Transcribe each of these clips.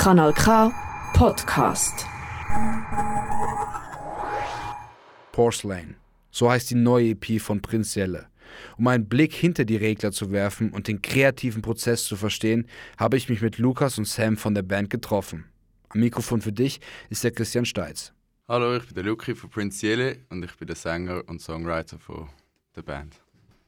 Kanal K Podcast. Porcelain. So heißt die neue EP von Prinz Jelle. Um einen Blick hinter die Regler zu werfen und den kreativen Prozess zu verstehen, habe ich mich mit Lukas und Sam von der Band getroffen. Am Mikrofon für dich ist der Christian Steitz. Hallo, ich bin der Luki von Prinz Jelle und ich bin der Sänger und Songwriter von der Band.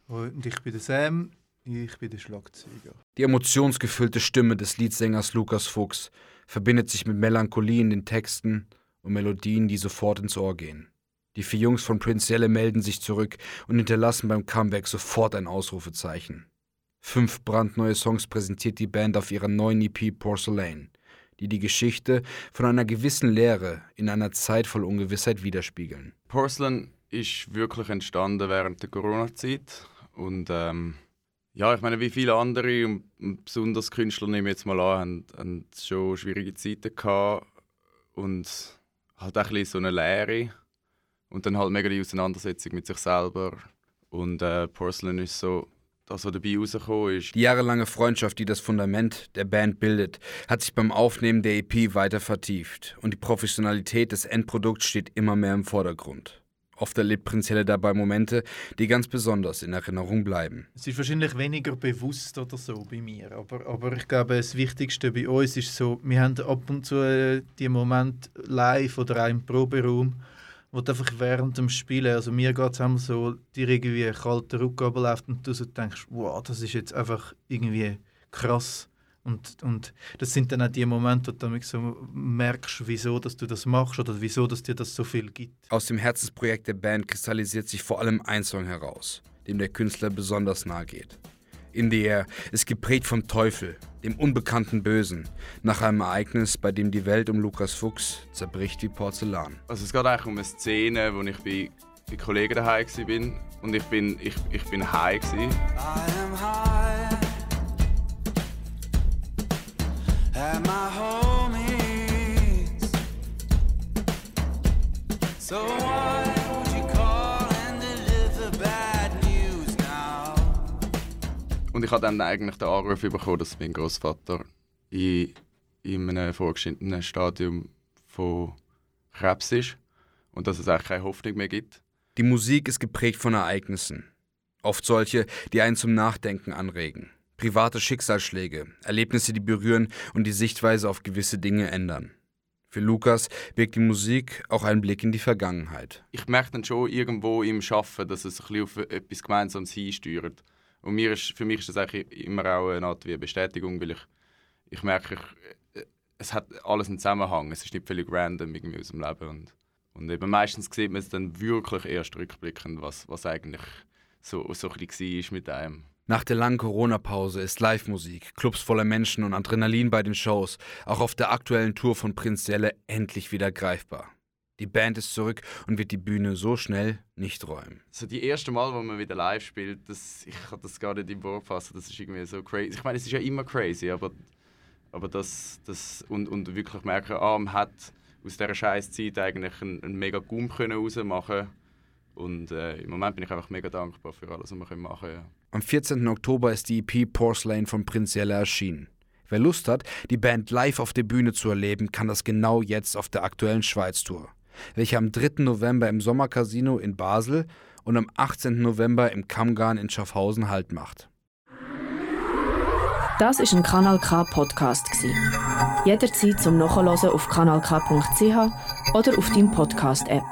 Und ich bin der Sam, ich bin der Schlagzeuger. Die emotionsgefüllte Stimme des Leadsängers Lukas Fuchs verbindet sich mit Melancholie in den Texten und Melodien, die sofort ins Ohr gehen. Die vier Jungs von Prince Jelle melden sich zurück und hinterlassen beim Comeback sofort ein Ausrufezeichen. Fünf brandneue Songs präsentiert die Band auf ihrer neuen EP Porcelain, die die Geschichte von einer gewissen Leere in einer Zeit voll Ungewissheit widerspiegeln. Porcelain ist wirklich entstanden während der Corona-Zeit und ähm, ja, ich meine, wie viele andere und besonders Künstler, nehme ich jetzt mal an, haben, haben schon schwierige Zeiten gehabt und halt auch ein bisschen so eine Leere und dann halt mega die Auseinandersetzung mit sich selber und äh, Porcelain ist so das, was dabei rausgekommen ist. Die jahrelange Freundschaft, die das Fundament der Band bildet, hat sich beim Aufnehmen der EP weiter vertieft und die Professionalität des Endprodukts steht immer mehr im Vordergrund. Oft erlebt Prinzelle dabei Momente, die ganz besonders in Erinnerung bleiben. Es ist wahrscheinlich weniger bewusst oder so bei mir, aber, aber ich glaube, das Wichtigste bei uns ist so, wir haben ab und zu äh, die Moment live oder auch im Proberaum, wo du einfach während dem Spielen, also mir geht es so, dir irgendwie ein kalter Rücken läuft und du so denkst, wow, das ist jetzt einfach irgendwie krass und, und das sind dann auch die Momente, wo du so merkst, wieso dass du das machst oder wieso dass dir das so viel gibt. Aus dem Herzensprojekt der Band kristallisiert sich vor allem ein Song heraus, dem der Künstler besonders nahe geht. In the Air ist geprägt vom Teufel, dem unbekannten Bösen, nach einem Ereignis, bei dem die Welt um Lukas Fuchs zerbricht wie Porzellan. Also es geht eigentlich um eine Szene, wo ich bei, bei Kollegen daheim war und ich bin, ich, ich bin high. Gewesen. At my homies. So why would you call and deliver bad news now? Und ich habe dann eigentlich den Anruf bekommen, dass mein Großvater in, in einem vorgeschnittenen Stadium von Krebs ist und dass es eigentlich keine Hoffnung mehr gibt. Die Musik ist geprägt von Ereignissen. Oft solche, die einen zum Nachdenken anregen private Schicksalsschläge, Erlebnisse, die berühren und die Sichtweise auf gewisse Dinge ändern. Für Lukas birgt die Musik auch einen Blick in die Vergangenheit. Ich merke dann schon irgendwo im Schaffen, dass es ein auf etwas Gemeinsames hinsteuert. Und mir ist, für mich ist das eigentlich immer auch eine Art wie Bestätigung, weil ich, ich merke, ich, es hat alles einen Zusammenhang. Es ist nicht völlig random irgendwie aus dem Leben. Und, und eben meistens sieht man es dann wirklich erst rückblickend, was, was eigentlich so, so ein bisschen war mit einem. Nach der langen Corona-Pause ist Live-Musik, Clubs voller Menschen und Adrenalin bei den Shows, auch auf der aktuellen Tour von Prinz Jelle, endlich wieder greifbar. Die Band ist zurück und wird die Bühne so schnell nicht räumen. So die erste Mal, wo man wieder live spielt, das, ich kann das gar nicht im Wort fassen, das ist irgendwie so crazy. Ich meine, es ist ja immer crazy, aber, aber das, das und, und wirklich merken, ah, man hat aus dieser scheiß Zeit eigentlich einen, einen mega Gum rausmachen und äh, im Moment bin ich einfach mega dankbar für alles, was wir machen können. Ja. Am 14. Oktober ist die EP Porcelain von Prinz Jelle erschienen. Wer Lust hat, die Band live auf der Bühne zu erleben, kann das genau jetzt auf der aktuellen Schweiz-Tour, welche am 3. November im Sommercasino in Basel und am 18. November im Kammgarn in Schaffhausen Halt macht. Das ist ein Kanal K Podcast Jederzeit zum Nachhören auf kanalk.ch oder auf deinem Podcast App.